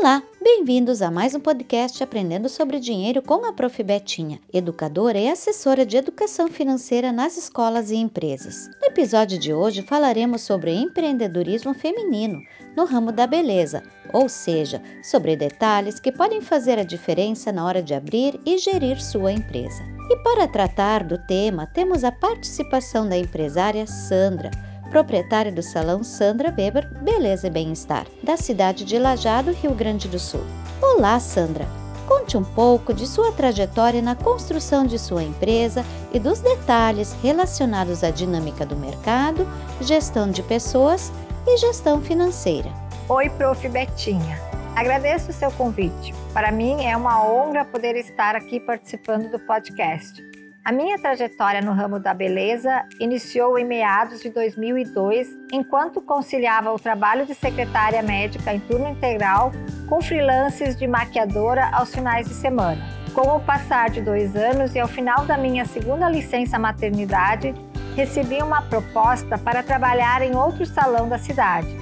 Olá, bem-vindos a mais um podcast Aprendendo sobre Dinheiro com a Prof. Betinha, educadora e assessora de educação financeira nas escolas e empresas. No episódio de hoje falaremos sobre empreendedorismo feminino no ramo da beleza, ou seja, sobre detalhes que podem fazer a diferença na hora de abrir e gerir sua empresa. E para tratar do tema, temos a participação da empresária Sandra proprietária do Salão Sandra Weber Beleza e Bem-Estar, da cidade de Lajado, Rio Grande do Sul. Olá, Sandra! Conte um pouco de sua trajetória na construção de sua empresa e dos detalhes relacionados à dinâmica do mercado, gestão de pessoas e gestão financeira. Oi, Prof. Betinha. Agradeço o seu convite. Para mim é uma honra poder estar aqui participando do podcast. A minha trajetória no ramo da beleza iniciou em meados de 2002, enquanto conciliava o trabalho de secretária médica em turno integral com freelances de maquiadora aos finais de semana. Com o passar de dois anos e ao final da minha segunda licença maternidade, recebi uma proposta para trabalhar em outro salão da cidade.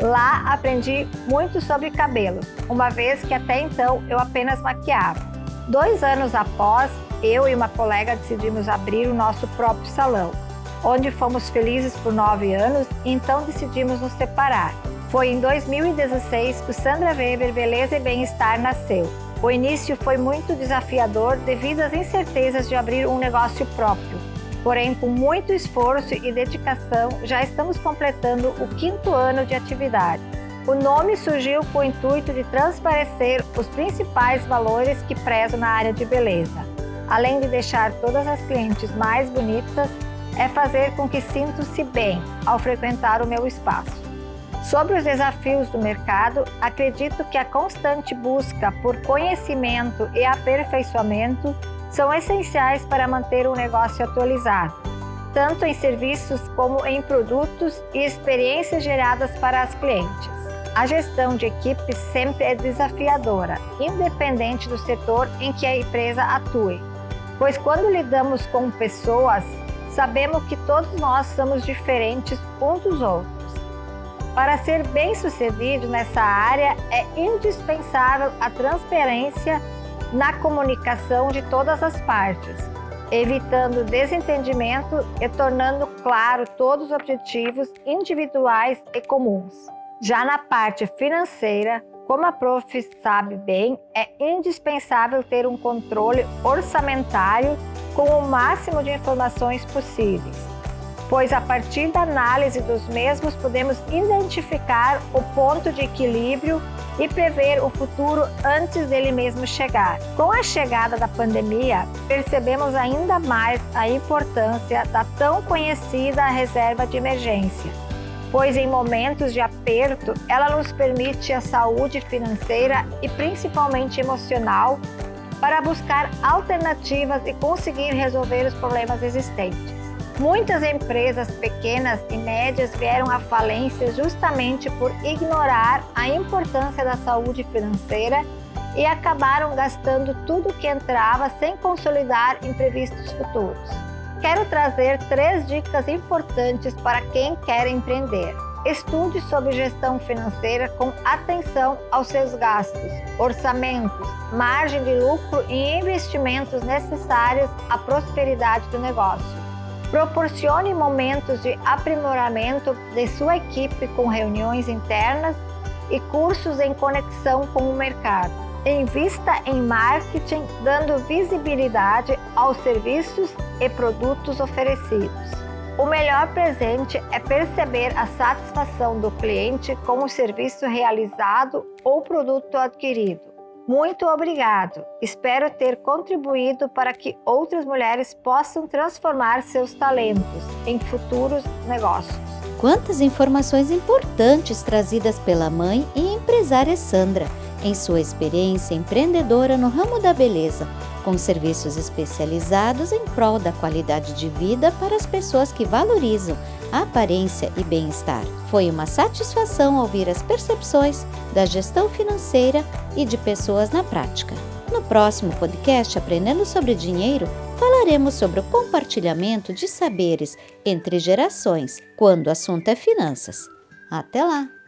Lá aprendi muito sobre cabelos, uma vez que até então eu apenas maquiava. Dois anos após, eu e uma colega decidimos abrir o nosso próprio salão, onde fomos felizes por nove anos e então decidimos nos separar. Foi em 2016 que o Sandra Weber Beleza e Bem-Estar nasceu. O início foi muito desafiador devido às incertezas de abrir um negócio próprio. Porém, com muito esforço e dedicação, já estamos completando o quinto ano de atividade. O nome surgiu com o intuito de transparecer os principais valores que prezo na área de beleza além de deixar todas as clientes mais bonitas, é fazer com que sintam-se bem ao frequentar o meu espaço. Sobre os desafios do mercado, acredito que a constante busca por conhecimento e aperfeiçoamento são essenciais para manter o negócio atualizado, tanto em serviços como em produtos e experiências geradas para as clientes. A gestão de equipe sempre é desafiadora, independente do setor em que a empresa atue pois quando lidamos com pessoas, sabemos que todos nós somos diferentes uns dos outros. Para ser bem-sucedido nessa área, é indispensável a transparência na comunicação de todas as partes, evitando desentendimento e tornando claro todos os objetivos individuais e comuns. Já na parte financeira, como a prof sabe bem, é indispensável ter um controle orçamentário com o máximo de informações possíveis, pois a partir da análise dos mesmos podemos identificar o ponto de equilíbrio e prever o futuro antes dele mesmo chegar. Com a chegada da pandemia, percebemos ainda mais a importância da tão conhecida reserva de emergência pois em momentos de aperto ela nos permite a saúde financeira e principalmente emocional para buscar alternativas e conseguir resolver os problemas existentes. Muitas empresas pequenas e médias vieram à falência justamente por ignorar a importância da saúde financeira e acabaram gastando tudo que entrava sem consolidar imprevistos futuros quero trazer três dicas importantes para quem quer empreender. Estude sobre gestão financeira com atenção aos seus gastos, orçamentos, margem de lucro e investimentos necessários à prosperidade do negócio. Proporcione momentos de aprimoramento de sua equipe com reuniões internas e cursos em conexão com o mercado. Invista em marketing, dando visibilidade aos serviços e produtos oferecidos. O melhor presente é perceber a satisfação do cliente com o serviço realizado ou produto adquirido. Muito obrigado! Espero ter contribuído para que outras mulheres possam transformar seus talentos em futuros negócios. Quantas informações importantes trazidas pela mãe e empresária Sandra! em sua experiência empreendedora no ramo da beleza, com serviços especializados em prol da qualidade de vida para as pessoas que valorizam a aparência e bem-estar. Foi uma satisfação ouvir as percepções da gestão financeira e de pessoas na prática. No próximo podcast Aprendendo sobre Dinheiro, falaremos sobre o compartilhamento de saberes entre gerações, quando o assunto é finanças. Até lá!